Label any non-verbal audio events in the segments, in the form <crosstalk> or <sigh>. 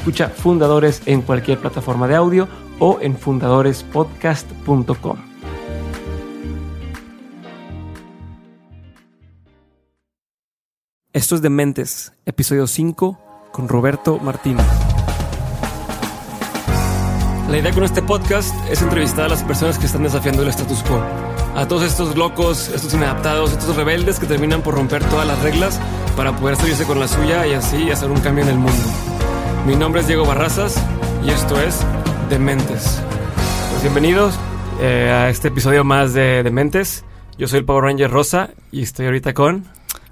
Escucha Fundadores en cualquier plataforma de audio o en fundadorespodcast.com. Esto es Dementes, episodio 5 con Roberto Martínez. La idea con este podcast es entrevistar a las personas que están desafiando el status quo. A todos estos locos, estos inadaptados, estos rebeldes que terminan por romper todas las reglas para poder salirse con la suya y así hacer un cambio en el mundo. Mi nombre es Diego Barrazas y esto es Dementes. Pues bienvenidos eh, a este episodio más de Dementes. Yo soy el Power Ranger Rosa y estoy ahorita con...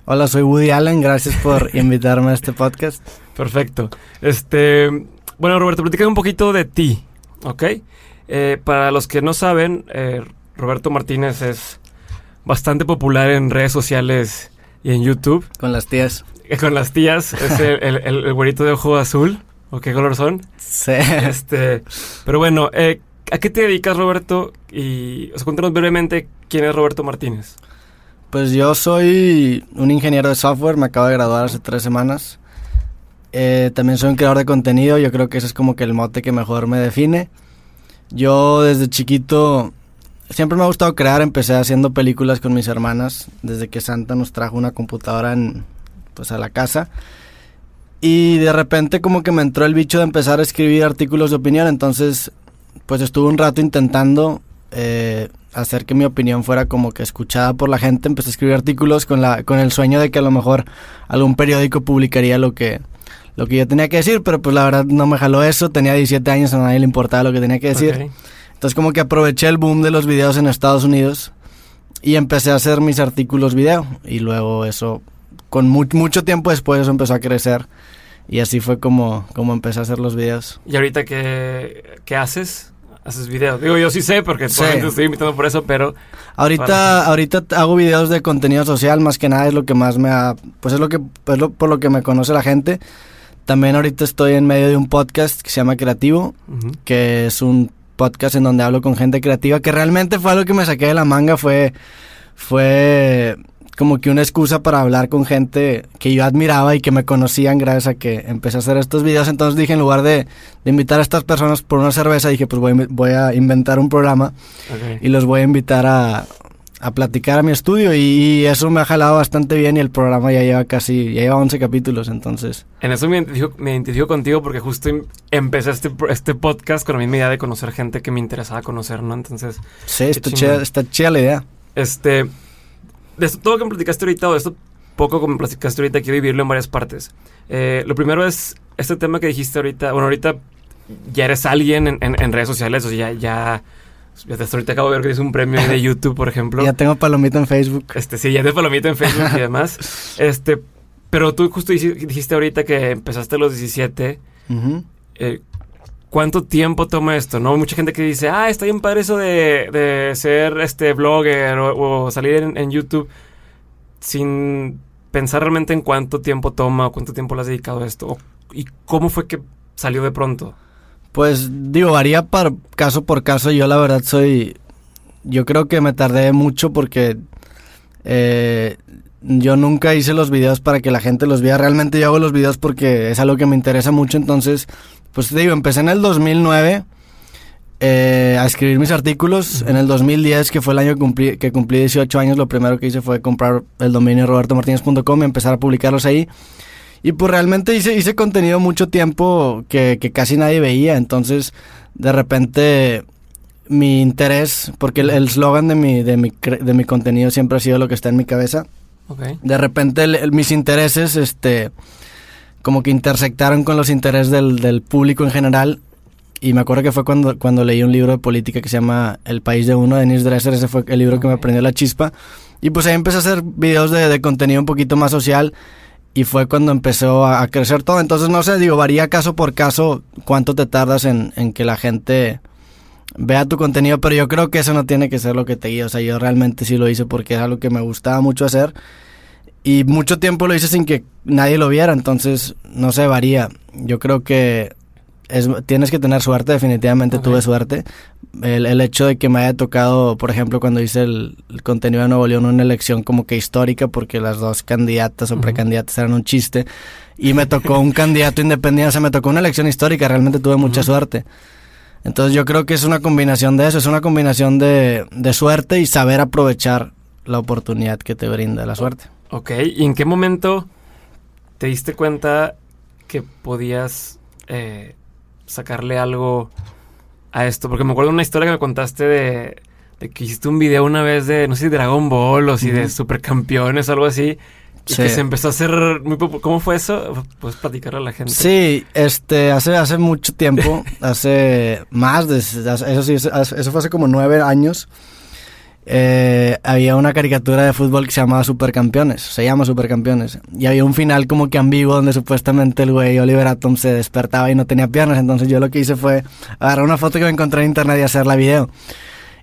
Hola, soy Woody Allen. Gracias por <laughs> invitarme a este podcast. Perfecto. Este, bueno, Roberto, platícame un poquito de ti. ¿ok? Eh, para los que no saben, eh, Roberto Martínez es bastante popular en redes sociales y en YouTube. Con las tías. Eh, <laughs> con las tías, es el, el, el, güerito de ojo azul. ¿O qué color son? Sí. Este, pero bueno, ¿a qué te dedicas, Roberto? Y, o sea, cuéntanos brevemente quién es Roberto Martínez. Pues yo soy un ingeniero de software, me acabo de graduar hace tres semanas. Eh, también soy un creador de contenido, yo creo que ese es como que el mote que mejor me define. Yo desde chiquito siempre me ha gustado crear, empecé haciendo películas con mis hermanas, desde que Santa nos trajo una computadora en, pues a la casa. Y de repente como que me entró el bicho de empezar a escribir artículos de opinión, entonces pues estuve un rato intentando eh, hacer que mi opinión fuera como que escuchada por la gente, empecé a escribir artículos con, la, con el sueño de que a lo mejor algún periódico publicaría lo que, lo que yo tenía que decir, pero pues la verdad no me jaló eso, tenía 17 años, a nadie le importaba lo que tenía que decir. Okay. Entonces como que aproveché el boom de los videos en Estados Unidos y empecé a hacer mis artículos video y luego eso, con mu mucho tiempo después eso empezó a crecer y así fue como, como empecé a hacer los videos. ¿Y ahorita qué, qué haces? haces videos. Digo, yo sí sé porque sí. te estoy invitando por eso, pero... Ahorita, para... ahorita hago videos de contenido social, más que nada es lo que más me ha... Pues es lo que, es lo, por lo que me conoce la gente. También ahorita estoy en medio de un podcast que se llama Creativo, uh -huh. que es un podcast en donde hablo con gente creativa, que realmente fue algo que me saqué de la manga, fue, fue como que una excusa para hablar con gente que yo admiraba y que me conocían gracias a que empecé a hacer estos videos. Entonces dije, en lugar de, de invitar a estas personas por una cerveza, dije, pues voy, voy a inventar un programa okay. y los voy a invitar a, a platicar a mi estudio y, y, eso me ha jalado bastante bien y el programa ya lleva casi, ya lleva 11 capítulos, entonces. En eso me identifico, me identifico contigo porque justo em, empecé este, este podcast con la misma idea de conocer gente que me interesaba conocer, ¿no? Entonces... Sí, está chida, está chida la idea. Este, de esto, todo lo que me platicaste ahorita o de esto poco que me platicaste ahorita quiero dividirlo en varias partes. Eh, lo primero es este tema que dijiste ahorita, bueno, ahorita ya eres alguien en, en, en redes sociales, o sea, ya... ya ya hasta ahorita acabo de ver que es un premio de <laughs> YouTube, por ejemplo. ya tengo palomita en Facebook. Este, sí, ya tengo palomita en Facebook y <laughs> demás. Este, pero tú justo dijiste ahorita que empezaste a los 17. Uh -huh. eh, ¿Cuánto tiempo toma esto? ¿No? Mucha gente que dice, ah, está bien padre eso de, ser este blogger o, salir en, en, YouTube sin pensar realmente en cuánto tiempo toma o cuánto tiempo le has dedicado a esto. ¿Y cómo fue que salió de pronto? Pues digo, varía para caso por caso. Yo la verdad soy... Yo creo que me tardé mucho porque eh, yo nunca hice los videos para que la gente los viera. Realmente yo hago los videos porque es algo que me interesa mucho. Entonces, pues te digo, empecé en el 2009 eh, a escribir mis artículos. Uh -huh. En el 2010, que fue el año que cumplí, que cumplí 18 años, lo primero que hice fue comprar el dominio robertomartinez.com y empezar a publicarlos ahí. Y pues realmente hice, hice contenido mucho tiempo que, que, casi nadie veía. Entonces, de repente, mi interés, porque el eslogan de mi, de, mi, de mi contenido siempre ha sido lo que está en mi cabeza. De repente mis intereses, este, como que intersectaron con los intereses del, del, público en general. Y me acuerdo que fue cuando, cuando leí un libro de política que se llama El País de Uno, de Denise Dresser. Ese fue el libro que me prendió la chispa. Y pues ahí empecé a hacer videos de, de contenido un poquito más social y fue cuando empezó a, crecer todo. Entonces, no sé, digo, varía caso por caso cuánto te tardas en, en, que la gente vea tu contenido, pero yo creo que eso no tiene que ser lo que te guía. O sea, yo realmente sí lo hice porque es algo que me gustaba mucho hacer y mucho tiempo lo hice sin que nadie lo viera, entonces, no sé, varía. Yo creo que es, tienes que tener suerte, definitivamente tuve suerte. El, el, hecho de que me haya tocado, por ejemplo, cuando hice el, contenido de Nuevo León, una elección como que histórica, porque las dos candidatas o precandidatas eran un chiste, y me tocó un <laughs> candidato independiente, o sea, me tocó una elección histórica, realmente tuve mucha suerte. Entonces yo creo que es una combinación de eso, es una combinación de, de suerte y saber aprovechar la oportunidad que te brinda la suerte. Ok, ¿y en qué momento te diste cuenta que podías eh, sacarle algo a esto? Porque me acuerdo de una historia que me contaste de, que hiciste un video una vez de, no sé si Dragon Ball o si de supercampeones o algo así. Y que se empezó a hacer muy ¿Cómo fue eso? Puedes platicar a la gente. Sí, este, hace, hace mucho tiempo, <laughs> hace más de, eso sí, eso fue hace como nueve años eh, había una caricatura de fútbol que se llamaba Supercampeones, se llama Supercampeones, y había un final como que ambiguo donde supuestamente el güey Oliver Atom se despertaba y no tenía piernas, entonces yo lo que hice fue agarrar una foto que me encontré en internet y hacer la video.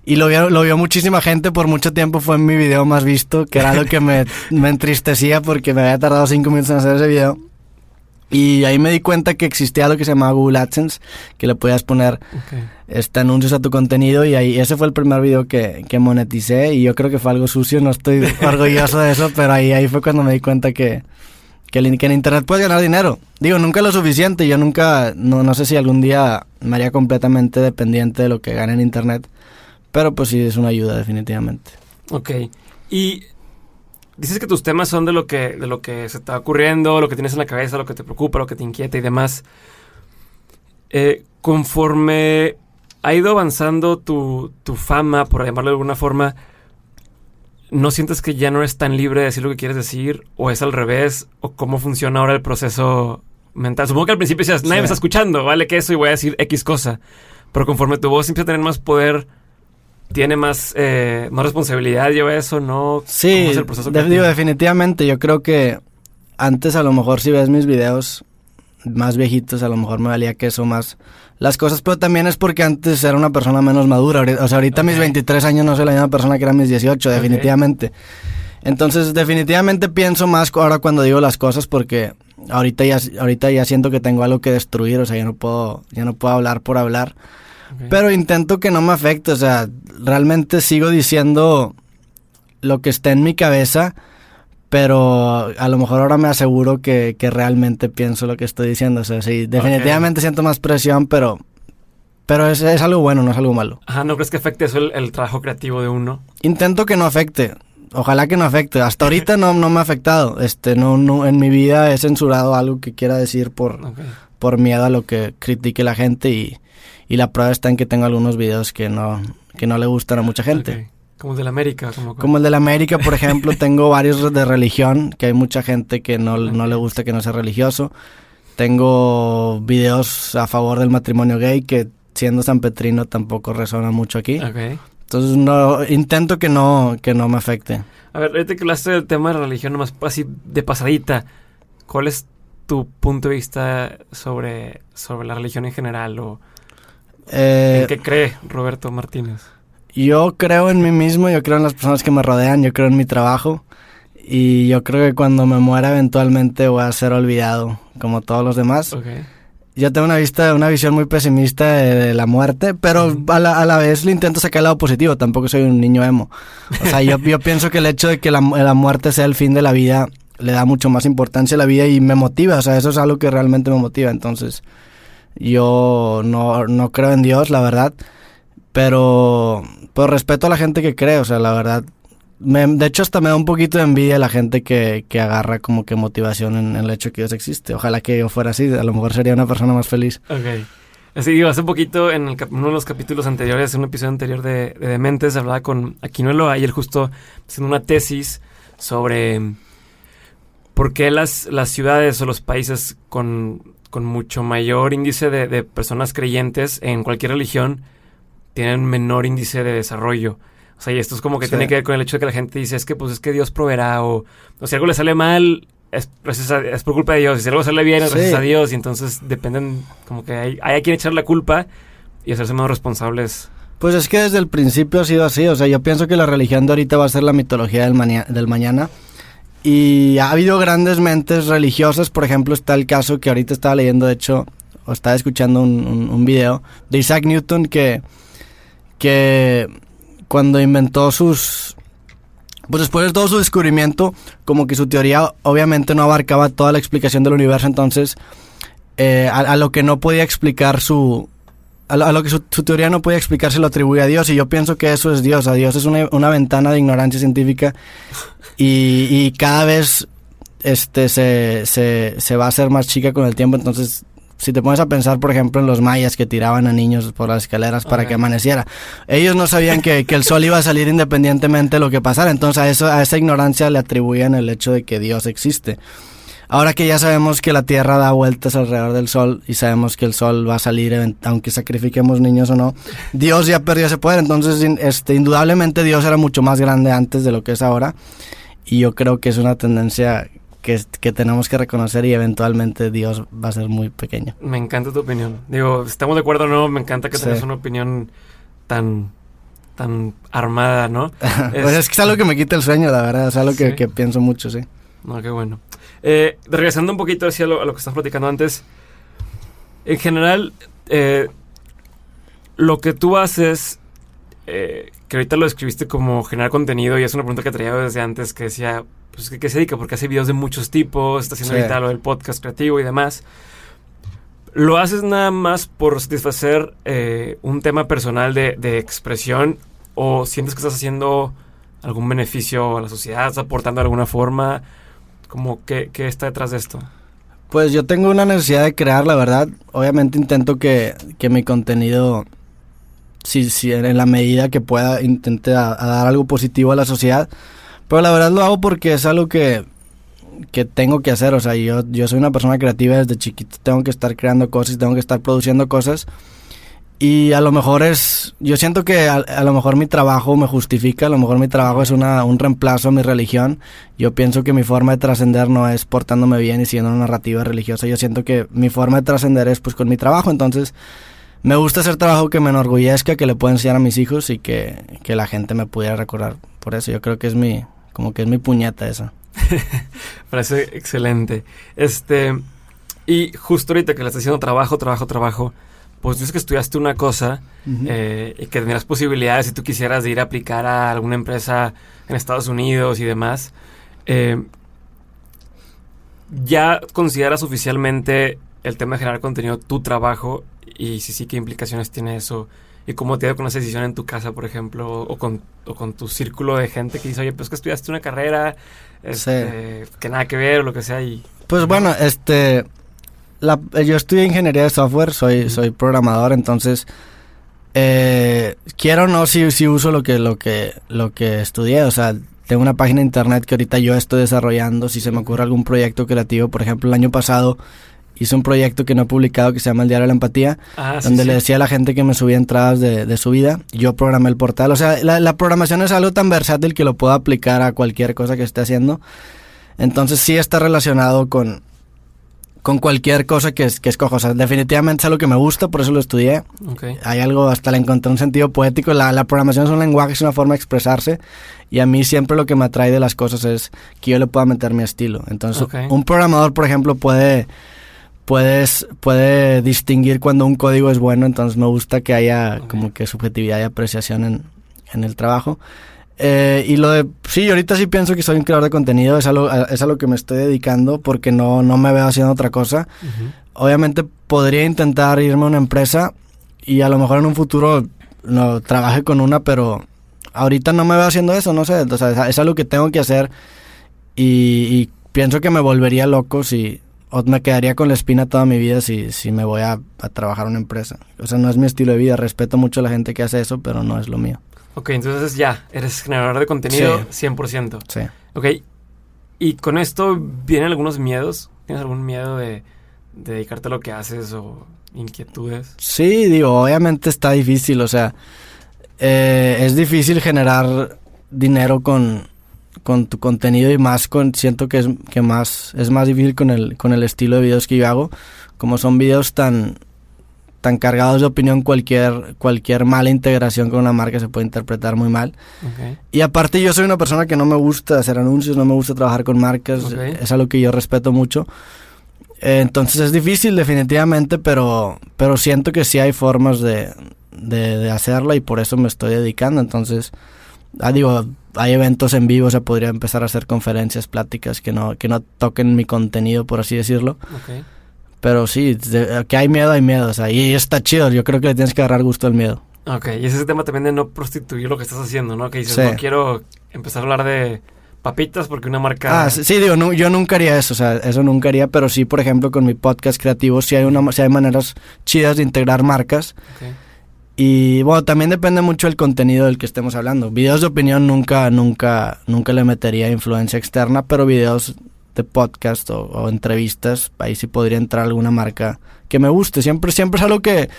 Y lo vio, lo vio muchísima gente, por mucho tiempo fue mi video más visto, que era lo que me, <laughs> me entristecía porque me había tardado cinco minutos en hacer ese video. Y ahí me di cuenta que existía lo que se llamaba Google AdSense, que le podías poner este, anuncios a tu contenido y ahí ese fue el primer video que, que moneticé y yo creo que fue algo sucio, no estoy <laughs> orgulloso de eso, pero ahí, ahí fue cuando me di cuenta que, que, en Internet puedes ganar dinero. Digo, nunca lo suficiente, yo nunca, no, no sé si algún día me haría completamente dependiente de lo que gane en Internet, pero pues sí es una ayuda definitivamente. Ok, y dices que tus temas son de lo que, de lo que se está ocurriendo, lo que tienes en la cabeza, lo que te preocupa, lo que te inquieta y demás. Eh, conforme ha ido avanzando tu, tu fama, por llamarlo de alguna forma, ¿no sientes que ya no eres tan libre de decir lo que quieres decir? ¿O es al revés? ¿O cómo funciona ahora el proceso mental? Supongo que al principio decías, nadie me está escuchando, vale que eso y voy a decir X cosa. Pero conforme tu voz empieza a tener más poder, tiene más, eh, más responsabilidad, lleva eso, ¿no? Sí, el proceso digo, definitivamente. Yo creo que antes a lo mejor si ves mis videos más viejitos, a lo mejor me valía que eso más las cosas, pero también es porque antes era una persona menos madura. O sea, ahorita mis 23 años no soy la misma persona que eran mis 18, definitivamente. Entonces, definitivamente pienso más ahora cuando digo las cosas porque ahorita ya, ahorita ya siento que tengo algo que destruir, o sea, ya no puedo, ya no puedo hablar por hablar. Pero intento que no me afecte, o sea, realmente sigo diciendo lo que está en mi cabeza, pero a lo mejor ahora me aseguro que, realmente pienso lo que estoy diciendo. O sea, sí, definitivamente siento más presión, pero, pero es, es, algo bueno, no es algo malo. Ajá, ¿no crees que afecte eso el, trabajo creativo de uno? Intento que no afecte. Ojalá que no afecte. Hasta ahorita no, no me ha afectado. Este, no, no, en mi vida he censurado algo que quiera decir por, por miedo a lo que critique la gente y, y la prueba está en que tengo algunos videos que no, que no le gustan a mucha gente. Como el de la América. Como, como el de la América, por ejemplo, <laughs> tengo varios de religión, que hay mucha gente que no, no le gusta que no sea religioso. Tengo videos a favor del matrimonio gay, que siendo San Petrino tampoco resuena mucho aquí. Entonces no, intento que no, que no me afecte. A ver, ahorita que hablaste del tema de religión, nomás así de pasadita, ¿cuál es tu punto de vista sobre, sobre la religión en general? O eh, ¿En qué cree Roberto Martínez? Yo creo en mí mismo, yo creo en las personas que me rodean, yo creo en mi trabajo y yo creo que cuando me muera eventualmente voy a ser olvidado como todos los demás. Yo tengo una vista, una visión muy pesimista de, la muerte, pero a, la, vez le intento sacar el lado positivo. Tampoco soy un niño emo. O sea, yo, yo pienso que el hecho de que la, la, muerte sea el fin de la vida le da mucho más importancia a la vida y me motiva. O sea, eso es algo que realmente me motiva. Entonces, yo no, no creo en Dios, la verdad, pero por respeto a la gente que cree, o sea, la verdad. De hecho, hasta me da un poquito de envidia la gente que, que agarra como que motivación en, el hecho que Dios existe. Ojalá que yo fuera así, a lo mejor sería una persona más feliz. Ok. Así digo, hace poquito en uno de los capítulos anteriores, en un episodio anterior de, de Dementes, hablaba con Aquinuelo ayer justo haciendo una tesis sobre por qué las, las ciudades o los países con, mucho mayor índice de, personas creyentes en cualquier religión tienen menor índice de desarrollo. O sea, y esto es como que tiene que ver con el hecho de que la gente dice, es que pues es que Dios proveerá o, o si algo le sale mal, es, es, por culpa de Dios. Y si algo sale bien, es gracias a Dios. Y entonces dependen, como que hay, hay a quien echar la culpa y hacerse más responsables. Pues es que desde el principio ha sido así. O sea, yo pienso que la religión de ahorita va a ser la mitología del, del mañana. Y ha habido grandes mentes religiosas. Por ejemplo, está el caso que ahorita estaba leyendo, de hecho, o estaba escuchando un, un, video de Isaac Newton que, que cuando inventó sus, pues después de todo su descubrimiento, como que su teoría obviamente no abarcaba toda la explicación del universo, entonces eh, a, lo que no podía explicar su... A lo, que su, teoría no podía explicar se lo atribuye a Dios y yo pienso que eso es Dios, a Dios es una, una ventana de ignorancia científica y, y cada vez este se, se, se va a hacer más chica con el tiempo, entonces si te pones a pensar, por ejemplo, en los mayas que tiraban a niños por las escaleras para que amaneciera, ellos no sabían que, el sol iba a salir independientemente de lo que pasara, entonces a, eso, a esa ignorancia le atribuían el hecho de que Dios existe. Ahora que ya sabemos que la Tierra da vueltas alrededor del Sol y sabemos que el Sol va a salir aunque sacrifiquemos niños o no, Dios ya perdió ese poder, entonces este, indudablemente Dios era mucho más grande antes de lo que es ahora y yo creo que es una tendencia que, tenemos que reconocer y eventualmente Dios va a ser muy pequeño. Me encanta tu opinión. Digo, estamos de acuerdo o no, me encanta que tengas una opinión tan tan armada, ¿no? <laughs> pues es que es algo que me quita el sueño, la verdad, es algo que, pienso mucho, sí. No, qué bueno. Eh, regresando un poquito hacia lo, a lo que estás platicando antes, en general, eh, lo que tú haces, eh, que ahorita lo describiste como generar contenido y es una pregunta que traía desde antes que decía, pues, ¿qué, se dedica? Porque hace videos de muchos tipos, está haciendo ahorita lo del podcast creativo y demás. ¿Lo haces nada más por satisfacer eh, un tema personal de, expresión o sientes que estás haciendo algún beneficio a la sociedad, estás aportando de alguna forma? Como, ¿qué, ¿Qué está detrás de esto? Pues yo tengo una necesidad de crear, la verdad. Obviamente intento que, que mi contenido, si, si en la medida que pueda, intente dar algo positivo a la sociedad. Pero la verdad lo hago porque es algo que, que tengo que hacer. O sea, yo, yo soy una persona creativa desde chiquito. Tengo que estar creando cosas, tengo que estar produciendo cosas. Y a lo mejor es, yo siento que a, lo mejor mi trabajo me justifica, a lo mejor mi trabajo es una, un reemplazo a mi religión. Yo pienso que mi forma de trascender no es portándome bien y siguiendo una narrativa religiosa. Yo siento que mi forma de trascender es pues con mi trabajo. Entonces, me gusta hacer trabajo que me enorgullezca, que le pueda enseñar a mis hijos y que, que la gente me pudiera recordar por eso. Yo creo que es mi, como que es mi puñeta esa. <laughs> Parece excelente. Este, y justo ahorita que le estás haciendo trabajo, trabajo, trabajo, pues dices que estudiaste una cosa eh, y que tendrías posibilidades si tú quisieras de ir a aplicar a alguna empresa en Estados Unidos y demás. Eh, ¿Ya consideras oficialmente el tema de generar contenido tu trabajo? Y si sí, ¿qué implicaciones tiene eso y cómo te ha ido con esa decisión en tu casa, por ejemplo, o con, o con tu círculo de gente que dice, oye, pues que estudiaste una carrera este, que nada que ver o lo que sea. Y, pues bueno, este, la, yo estudié ingeniería de software, soy, soy programador, entonces, eh, quiero o no, si, si uso lo que, lo, que, lo que estudié, o sea, tengo una página de internet que ahorita yo estoy desarrollando, si se me ocurre algún proyecto creativo, por ejemplo, el año pasado hice un proyecto que no he publicado que se llama El Diario de la Empatía, ah, donde le decía a la gente que me subía entradas de, su vida. Yo programé el portal. O sea, la, programación es algo tan versátil que lo puedo aplicar a cualquier cosa que esté haciendo. Entonces sí está relacionado con, con cualquier cosa que, que escojo. O sea, definitivamente es algo que me gusta, por eso lo estudié. Hay algo, hasta le encontré un sentido poético. La, la programación es un lenguaje, es una forma de expresarse. Y a mí siempre lo que me atrae de las cosas es que yo le pueda meter mi estilo. Entonces, un programador, por ejemplo, puede puedes puede distinguir cuando un código es bueno, entonces me gusta que haya como que subjetividad y apreciación en, en el trabajo. Eh, y lo de, sí, ahorita sí pienso que soy un creador de contenido, es a lo, es a lo que me estoy dedicando porque no, no me veo haciendo otra cosa. Obviamente podría intentar irme a una empresa y a lo mejor en un futuro no, trabaje con una, pero ahorita no me veo haciendo eso, no sé, o sea, es algo que tengo que hacer y, y pienso que me volvería loco si, o me quedaría con la espina toda mi vida si, si me voy a, a trabajar en una empresa. O sea, no es mi estilo de vida. Respeto mucho a la gente que hace eso, pero no es lo mío. Ok, entonces ya, eres generador de contenido Sí. 100%. Sí. Ok, y con esto vienen algunos miedos. ¿Tienes algún miedo de, de dedicarte a lo que haces o inquietudes? Sí, digo, obviamente está difícil, o sea, eh, es difícil generar dinero con, con tu contenido y más con, siento que es, que más, es más difícil con el, con el estilo de videos que yo hago, como son videos tan, tan cargados de opinión, cualquier, cualquier mala integración con una marca se puede interpretar muy mal. Ok, Y aparte yo soy una persona que no me gusta hacer anuncios, no me gusta trabajar con marcas, Ok. es algo que yo respeto mucho. Eh, entonces es difícil definitivamente, pero, pero siento que sí hay formas de, de, de hacerlo y por eso me estoy dedicando. Entonces, ah, digo, hay eventos en vivo, o sea, podría empezar a hacer conferencias, pláticas que no, que no toquen mi contenido, por así decirlo. ok. Pero sí, que hay miedo, hay miedo, o sea, y está chido, yo creo que le tienes que agarrar gusto al miedo. Ok, y ese es el tema también de no prostituir lo que estás haciendo, ¿no? Que dices, Sí. no quiero empezar a hablar de papitas porque una marca... Ah, sí, sí, digo, no, yo nunca haría eso, o sea, eso nunca haría, pero sí, por ejemplo, con mi podcast creativo, sí hay, una, sí hay maneras chidas de integrar marcas. Ok. Y bueno, también depende mucho del contenido del que estemos hablando. Videos de opinión nunca, nunca, nunca le metería influencia externa, pero videos de podcast o, entrevistas, ahí sí podría entrar alguna marca que me guste. Siempre, siempre es algo que,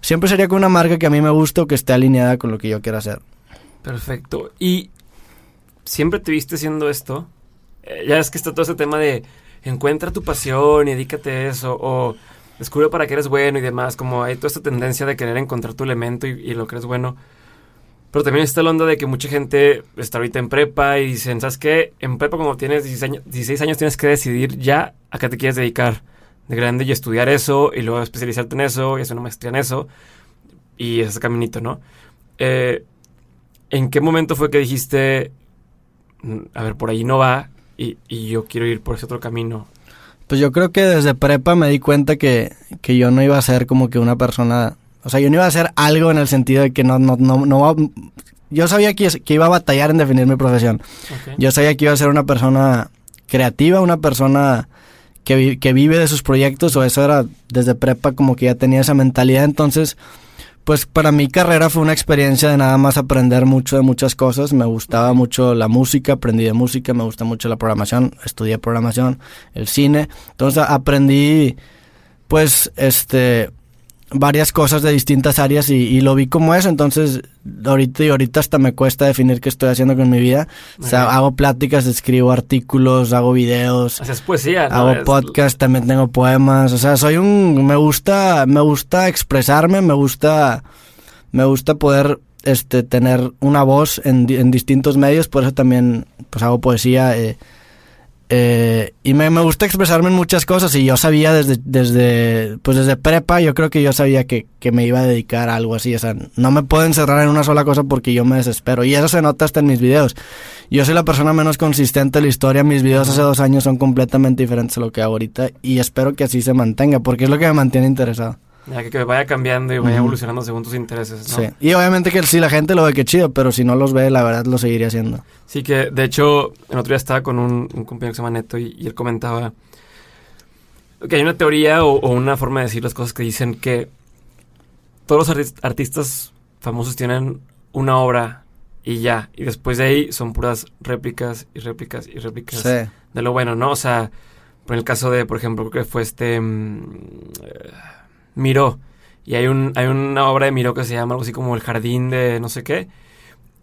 siempre sería con una marca que a mí me guste o que esté alineada con lo que yo quiera hacer. Perfecto. ¿Y siempre te viste haciendo esto? Eh, ya es que está todo ese tema de encuentra tu pasión y dedícate a eso, o descubre para qué eres bueno y demás, como hay toda esta tendencia de querer encontrar tu elemento y lo que eres bueno. Pero también está la onda de que mucha gente está ahorita en prepa y dicen, ¿sabes qué? En prepa cuando tienes 16 años, 16 años tienes que decidir ya a qué te quieres dedicar de grande y estudiar eso y luego especializarte en eso y hacer una maestría en eso y ese caminito, ¿no? Eh, ¿En qué momento fue que dijiste, "Mm, a ver, por ahí no va y, y yo quiero ir por ese otro camino? Pues yo creo que desde prepa me di cuenta que, que yo no iba a ser como que una persona, o sea, yo no iba a hacer algo en el sentido de que no, no, no, no yo sabía que, que iba a batallar en definir mi profesión. Yo sabía que iba a ser una persona creativa, una persona que, vi- que vive de sus proyectos, o eso era desde prepa como que ya tenía esa mentalidad, entonces pues para mi carrera fue una experiencia de nada más aprender mucho de muchas cosas. Me gustaba mucho la música, aprendí de música, me gusta mucho la programación, estudié programación, el cine. Entonces aprendí pues este varias cosas de distintas áreas y, y lo vi como eso. Entonces ahorita y ahorita hasta me cuesta definir qué estoy haciendo con mi vida. O sea, hago pláticas, escribo artículos, hago videos. Haces poesía, ¿no? Hago Es- podcast, también tengo poemas, o sea, soy un me gusta me gusta expresarme, me gusta me gusta poder este tener una voz en, en distintos medios, por eso también pues hago poesía eh, eh, y me, me gusta expresarme en muchas cosas y yo sabía desde desde pues desde prepa yo creo que yo sabía que, que me iba a dedicar a algo así, o sea, no me puedo encerrar en una sola cosa porque yo me desespero y eso se nota hasta en mis videos. Yo soy la persona menos consistente de la historia. Mis videos hace dos años son completamente diferentes a lo que hago ahorita. Y espero que así se mantenga, porque es lo que me mantiene interesado. Ya que, que vaya cambiando y vaya evolucionando según tus intereses, ¿no? Sí. Y obviamente que si la gente lo ve, que chido. Pero si no los ve, la verdad lo seguiría haciendo. Sí, que de hecho, el otro día estaba con un, un compañero que se llama Neto y, y él comentaba que hay una teoría o, o una forma de decir las cosas que dicen que todos los artis- artistas famosos tienen una obra y ya, y después de ahí son puras réplicas y réplicas y réplicas Sí. de lo bueno, ¿no? O sea, por el caso de, por ejemplo, creo que fue este mm, Miró. Y hay un hay una obra de Miró que se llama algo así como El jardín de no sé qué.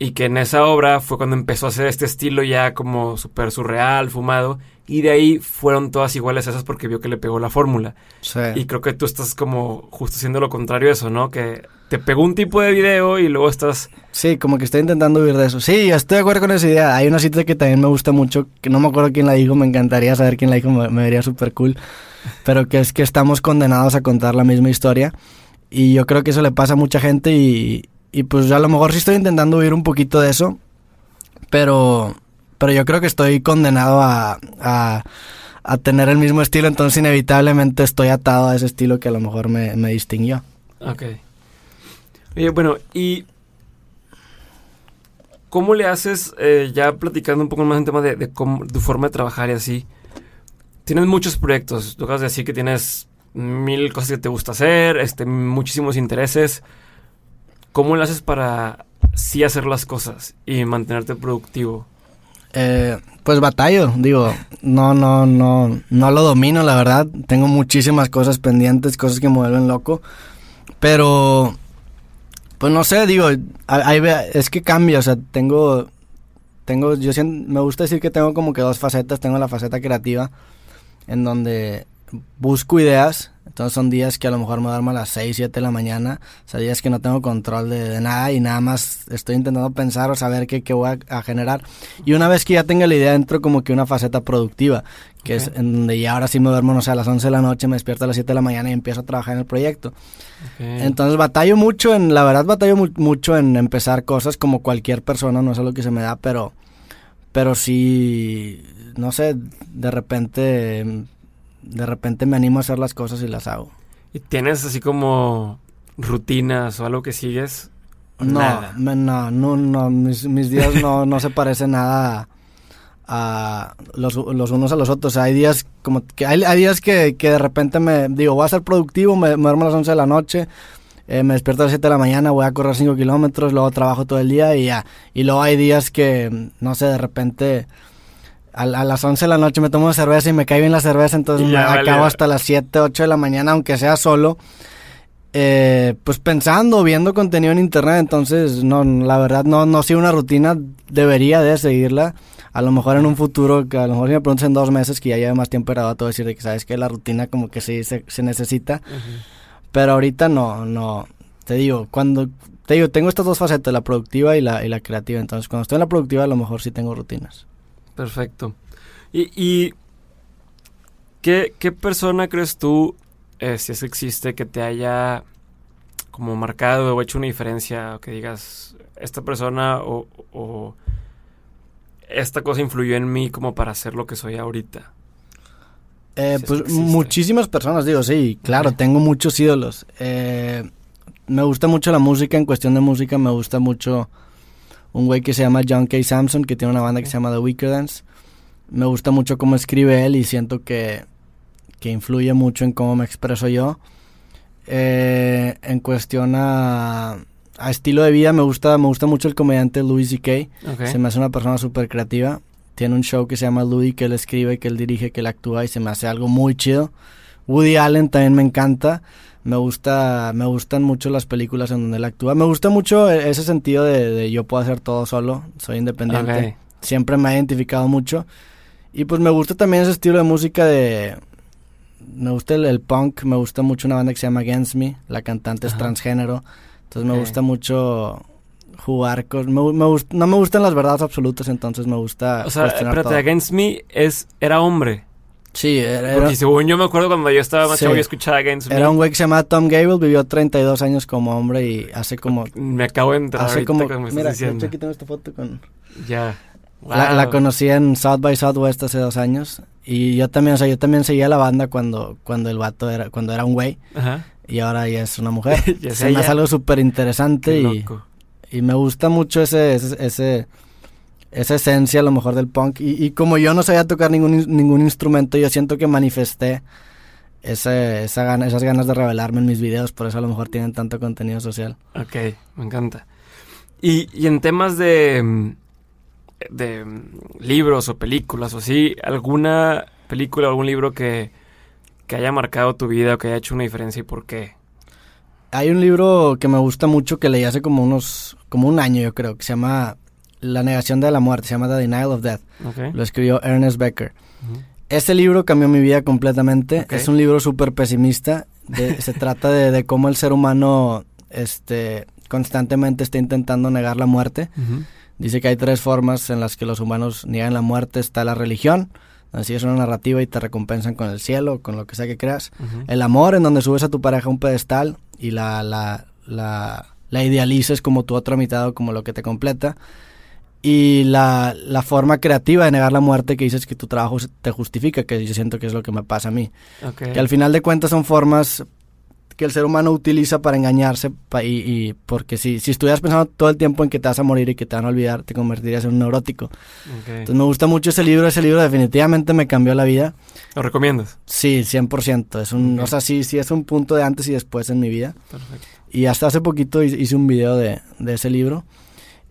Y que en esa obra fue cuando empezó a hacer este estilo ya como súper surreal, fumado. Y de ahí fueron todas iguales esas porque vio que le pegó la fórmula. Sí. Y creo que tú estás como justo haciendo lo contrario a eso, ¿no? Que te pegó un tipo de video y luego estás... Sí, como que estoy intentando huir de eso. Sí, estoy de acuerdo con esa idea. Hay una cita que también me gusta mucho, que no me acuerdo quién la dijo, me encantaría saber quién la dijo, me, me vería súper cool. Pero que es que estamos condenados a contar la misma historia. Y yo creo que eso le pasa a mucha gente y, y pues a lo mejor sí estoy intentando huir un poquito de eso. Pero, pero yo creo que estoy condenado a, a, tener el mismo estilo, entonces inevitablemente estoy atado a ese estilo que a lo mejor me, me distinguió. Ok. Oye, bueno, y... ¿Cómo le haces, eh, ya platicando un poco más en tema de, de tu forma de trabajar y así? tienes muchos proyectos. Tú acabas de decir que tienes mil cosas que te gusta hacer, este, muchísimos intereses. ¿Cómo lo haces para sí hacer las cosas y mantenerte productivo? Eh, pues batallo, digo, no, no, no, no lo domino, la verdad. Tengo muchísimas cosas pendientes, cosas que me vuelven loco. Pero, pues no sé, digo, es que cambia, o sea, tengo, tengo, yo siento, me gusta decir que tengo como que dos facetas. Tengo la faceta creativa, en donde busco ideas. Entonces son días que a lo mejor me duermo a las 6, 7 de la mañana. O sea, días que no tengo control de, nada y nada más estoy intentando pensar o saber qué, qué voy a, generar. Y una vez que ya tenga la idea, entro como que una faceta productiva, que es en donde ya ahora sí me duermo, no sé, a las 11 de la noche, me despierto a las 7 de la mañana y empiezo a trabajar en el proyecto. Entonces batallo mucho en, la verdad batallo mucho en empezar cosas como cualquier persona, no es algo que se me da, pero, pero sí, no sé, de repente de repente me animo a hacer las cosas y las hago. ¿Y tienes así como rutinas o algo que sigues? No, no, no, no, mis, mis días no, no se parecen nada a, los, los, unos a los otros. hay días como que hay, días que, que, de repente me digo, voy a ser productivo, me, duermo a las 11 de la noche, eh, me despierto a las 7 de la mañana, voy a correr 5 kilómetros, luego trabajo todo el día y ya. Y luego hay días que, no sé, de repente a, las 11 de la noche me tomo cerveza y me cae bien la cerveza, entonces me acabo hasta las 7, 8 de la mañana, aunque sea solo. Eh, pues pensando, viendo contenido en internet, entonces no, la verdad no, no sigo una rutina, debería de seguirla. A lo mejor en un futuro, que a lo mejor si me preguntas en dos meses que ya lleve más tiempo grabado, a decir de que sabes que la rutina como que sí se, se necesita. Pero ahorita no, no. Te digo, cuando te digo, tengo estas dos facetas, la productiva y la, y la creativa. Entonces, cuando estoy en la productiva, a lo mejor sí tengo rutinas. Perfecto. ¿Y, ¿qué, persona crees tú, eh, si es existe, que te haya como marcado o hecho una diferencia, o que digas, esta persona o, esta cosa influyó en mí como para ser lo que soy ahorita? Eh, pues muchísimas personas, digo, sí, claro, tengo muchos ídolos. Eh, me gusta mucho la música, en cuestión de música me gusta mucho un güey que se llama John K. Samson, que tiene una banda que se llama The Weaker Dance. Me gusta mucho cómo escribe él y siento que, que influye mucho en cómo me expreso yo. Eh, en cuestión a, a, estilo de vida, me gusta, me gusta mucho el comediante Louis C.K. Se me hace una persona súper creativa. Tiene un show que se llama Louis, que él escribe, que él dirige, que él actúa y se me hace algo muy chido. Woody Allen también me encanta me gusta me gustan mucho las películas en donde él actúa. Me gusta mucho e-, ese sentido de, yo puedo hacer todo solo soy independiente. Siempre me ha identificado mucho. Y pues me gusta también ese estilo de música de me gusta el, punk me gusta mucho una banda que se llama Against Me la cantante es transgénero. Entonces me gusta mucho jugar con me, no me gustan las verdades absolutas entonces me gusta o sea espérate Against Me es era hombre Sí, era, Porque según yo me acuerdo cuando yo estaba más chavo y escuchaba Against Me. Era un güey que se llamaba Tom Gable, vivió 32 años como hombre y hace como... Me acabo de entrar hace como, Mira, diciendo. aquí tengo esta foto con... Ya. La, conocí en South by Southwest hace dos años y yo también, o sea, yo también seguía la banda cuando, cuando el vato era, cuando era un güey Ajá. y ahora ya es una mujer. <laughs> se me hace algo súper interesante y, y me gusta mucho ese, ese esa esencia a lo mejor del punk. Y, como yo no sabía tocar ningún, ningún instrumento, yo siento que manifesté ese, esa gana, esas ganas de revelarme en mis videos, por eso a lo mejor tienen tanto contenido social. Ok, me encanta. Y, y en temas de, de libros o películas o así, ¿alguna película o algún libro que, que haya marcado tu vida o que haya hecho una diferencia y por qué? Hay un libro que me gusta mucho que leí hace como unos, como un año yo creo, que se llama la negación de la muerte, se llama The Denial of Death. Lo escribió Ernest Becker. Este libro cambió mi vida completamente. Es un libro súper pesimista. <laughs> se trata de, cómo el ser humano este, constantemente está intentando negar la muerte. Dice que hay tres formas en las que los humanos niegan la muerte. Está la religión, así es una narrativa y te recompensan con el cielo, con lo que sea que creas. El amor, en donde subes a tu pareja a un pedestal y la, la, la, la idealices como tu otro mitad o como lo que te completa y la, la, forma creativa de negar la muerte que dices que tu trabajo te justifica, que yo siento que es lo que me pasa a mí. Que al final de cuentas son formas que el ser humano utiliza para engañarse y, porque si, si estuvieras pensando todo el tiempo en que te vas a morir y que te van a olvidar, te convertirías en un neurótico. Entonces me gusta mucho ese libro, ese libro definitivamente me cambió la vida. ¿Lo recomiendas? Sí, 100%. Es un, O sea, sí, sí es un punto de antes y después en mi vida. Perfecto. Y hasta hace poquito hice un video de, de ese libro.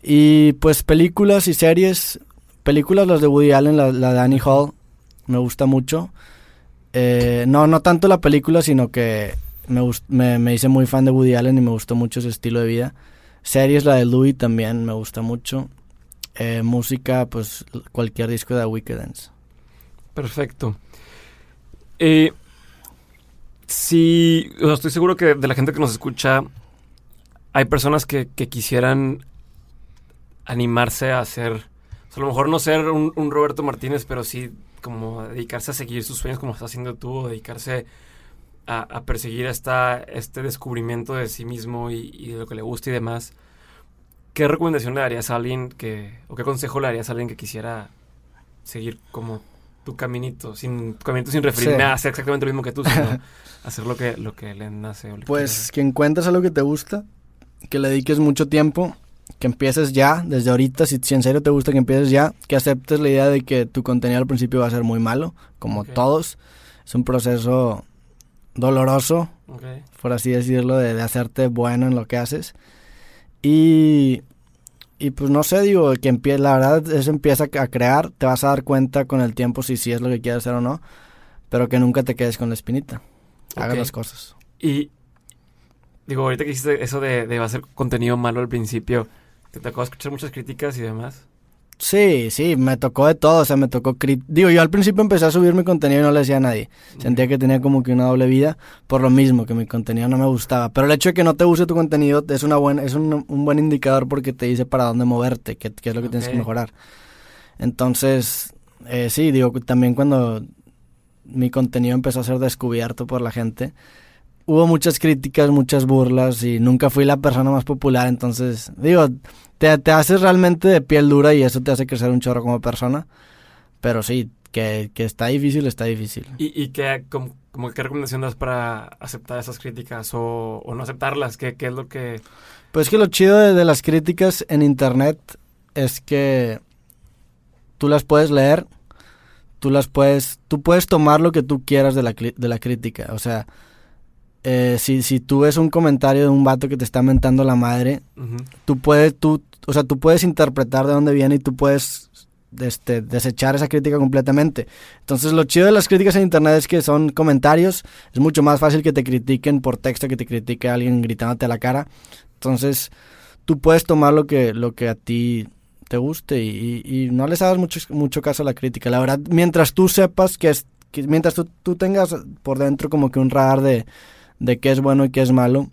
Y pues películas y series, películas las de Woody Allen, la, la de Annie Hall, me gusta mucho. Eh, no, no tanto la película, sino que me, me, hice muy fan de Woody Allen y me gustó mucho su estilo de vida. Series, la de Louis también me gusta mucho. Eh, música, pues cualquier disco de The Weeknd. Perfecto. Eh, sí, estoy seguro que de la gente que nos escucha hay personas que, quisieran animarse a hacer, a lo mejor no ser un, un Roberto Martínez, pero sí como dedicarse a seguir sus sueños como estás haciendo tú, o dedicarse a, perseguir esta, este descubrimiento de sí mismo y, de lo que le gusta y demás, ¿qué recomendación le darías a alguien que, o qué consejo le darías a alguien que quisiera seguir como tu caminito, sin caminito sin referirme a hacer exactamente lo mismo que tú, sino <laughs> hacer lo que, lo que le nace? pues que encuentres algo que te gusta, que le dediques mucho tiempo que empieces ya, desde ahorita, si, en serio te gusta que empieces ya, que aceptes la idea de que tu contenido al principio va a ser muy malo, como todos. Es un proceso doloroso, por así decirlo, de, hacerte bueno en lo que haces. Y, y pues no sé, digo, que empiece, la verdad eso empieza a crear, te vas a dar cuenta con el tiempo si sí es lo que quieres hacer o no, pero que nunca te quedes con la espinita. Haga las cosas. Y digo, ahorita que hiciste eso de, de hacer contenido malo al principio, ¿Te tocó escuchar muchas críticas y demás? Sí, sí, me tocó de todo, o sea, me tocó... Digo, yo al principio empecé a subir mi contenido y no le decía a nadie. Sentía que tenía como que una doble vida, por lo mismo, que mi contenido no me gustaba. Pero el hecho de que no te guste tu contenido es, una buena, es un, buen indicador porque te dice para dónde moverte, qué, es lo que tienes que mejorar. Entonces, eh, sí, digo, también cuando mi contenido empezó a ser descubierto por la gente, hubo muchas críticas, muchas burlas y nunca fui la persona más popular, entonces, digo, te, te haces realmente de piel dura y eso te hace crecer un chorro como persona, pero sí, que, está difícil, está difícil. ¿Y, y qué, como, qué recomendación das para aceptar esas críticas o, no aceptarlas? ¿Qué, ¿Qué, es lo que...? Pues que lo chido de, las críticas en internet es que tú las puedes leer, tú las puedes, tú puedes tomar lo que tú quieras de la, de la crítica, o sea eh, si, si tú ves un comentario de un vato que te está mentando la madre, tú puedes, tú, o sea, tú puedes interpretar de dónde viene y tú puedes este, desechar esa crítica completamente. Entonces, lo chido de las críticas en internet es que son comentarios. Es mucho más fácil que te critiquen por texto que te critique alguien gritándote a la cara. Entonces, tú puedes tomar lo que, lo que a ti te guste y, no les hagas mucho, mucho caso a la crítica. La verdad, mientras tú sepas que es, que mientras tú, tú tengas por dentro como que un radar de de qué es bueno y qué es malo,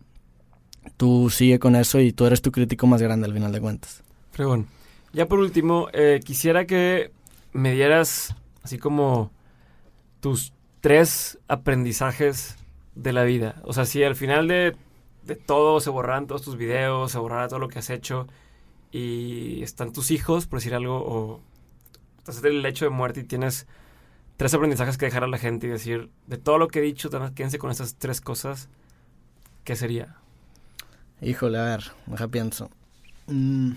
tú sigue con eso y tú eres tu crítico más grande al final de cuentas. Fregón. Ya por último, eh, quisiera que me dieras así como tus tres aprendizajes de la vida. O sea, si al final de, de todo se borran todos tus videos, se borrará todo lo que has hecho y están tus hijos, por decir algo, o estás en el lecho de muerte y tienes tres aprendizajes que dejar a la gente y decir, de todo lo que he dicho, quédense con esas tres cosas, ¿qué sería? Híjole, a ver, deja pienso. Mm,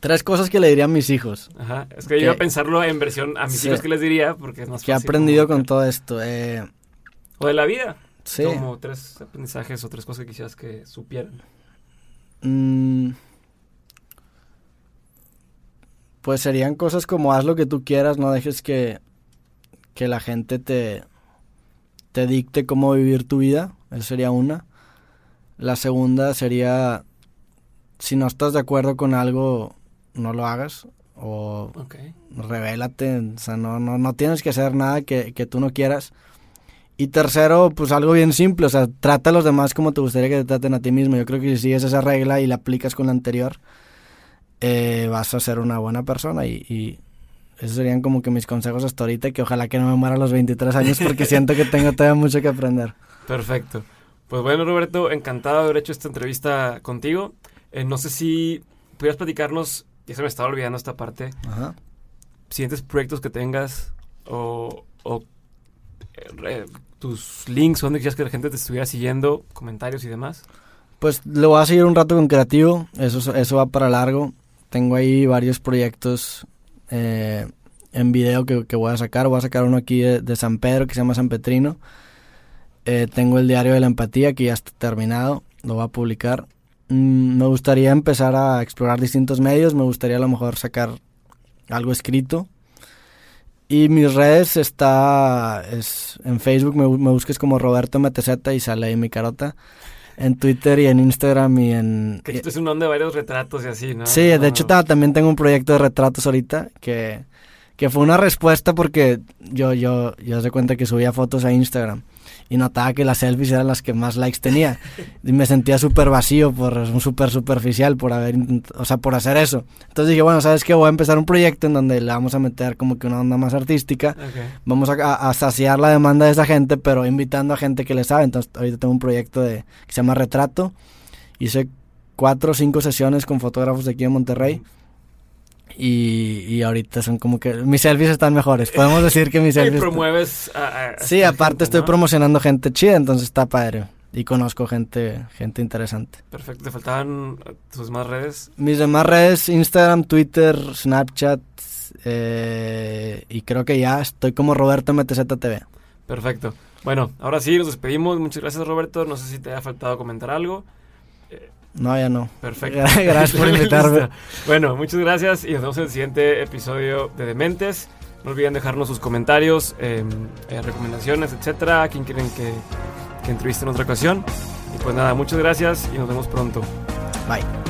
tres cosas que le diría a mis hijos. Ajá, es que, yo iba a pensarlo en versión a mis hijos que les diría, porque es más Que he aprendido con todo esto. Eh, o de la vida. Sí. Como tres aprendizajes o tres cosas que quisieras que supieran. Mm, pues serían cosas como haz lo que tú quieras, no dejes que que la gente te, te dicte cómo vivir tu vida, esa sería una. La segunda sería, si no estás de acuerdo con algo, no lo hagas o revélate, o sea, no, no, no tienes que hacer nada que, que, tú no quieras. Y tercero, pues algo bien simple, o sea, trata a los demás como te gustaría que te traten a ti mismo. Yo creo que si sigues esa regla y la aplicas con la anterior, eh, vas a ser una buena persona y esos serían como que mis consejos hasta ahorita, que ojalá que no me muera a los 23 años porque siento que tengo todavía mucho que aprender. <laughs> Perfecto. Pues bueno, Roberto, encantado de haber hecho esta entrevista contigo. Eh, no sé si pudieras platicarnos, ya se me estaba olvidando esta parte, Ajá. siguientes proyectos que tengas o, o eh, tus links, donde quieras que la gente te estuviera siguiendo, comentarios y demás. Pues lo voy a seguir un rato con creativo, eso, eso va para largo. Tengo ahí varios proyectos eh, en video que, voy a sacar. Voy a sacar uno aquí de, San Pedro que se llama San Petrino. Eh, tengo el diario de la empatía que ya está terminado, lo voy a publicar. Mm, me gustaría empezar a explorar distintos medios, me gustaría a lo mejor sacar algo escrito. Y mis redes está es, en Facebook, me, me busques como Roberto MTZ y sale ahí mi carota. En Twitter y en Instagram y en... Que es un nombre de varios retratos y así, ¿no? Sí, de hecho también tengo un proyecto de retratos ahorita que, que fue una respuesta porque yo, yo, yo se cuenta que subía fotos a Instagram y notaba que las selfies eran las que más likes tenía. Y me sentía súper vacío, por súper superficial por haber, o sea, por hacer eso. Entonces dije, bueno, ¿sabes qué? Voy a empezar un proyecto en donde le vamos a meter como que una onda más artística. Vamos a, saciar la demanda de esa gente, pero invitando a gente que le sabe. Entonces ahorita tengo un proyecto de, que se llama Retrato. Hice cuatro o cinco sesiones con fotógrafos de aquí en Monterrey. Y, ahorita son como que mis selfies están mejores. Podemos decir que mis <laughs> selfies. y promueves Sí, aparte estoy promocionando gente chida, entonces está padre. Y conozco gente, gente interesante. Perfecto. ¿Te faltaban tus demás redes? Mis demás redes, Instagram, Twitter, Snapchat. Eh, y creo que ya estoy como Roberto MTZTV. Perfecto. Bueno, ahora sí, nos despedimos. Muchas gracias, Roberto. No sé si te haya faltado comentar algo. No, ya no. Perfecto. <laughs> gracias por invitarme. <laughs> bueno, muchas gracias y nos vemos en el siguiente episodio de Dementes. No olviden dejarnos sus comentarios, em, eh, recomendaciones, etcétera, a quien quieren que, que entreviste en otra ocasión. Y pues nada, muchas gracias y nos vemos pronto. Bye.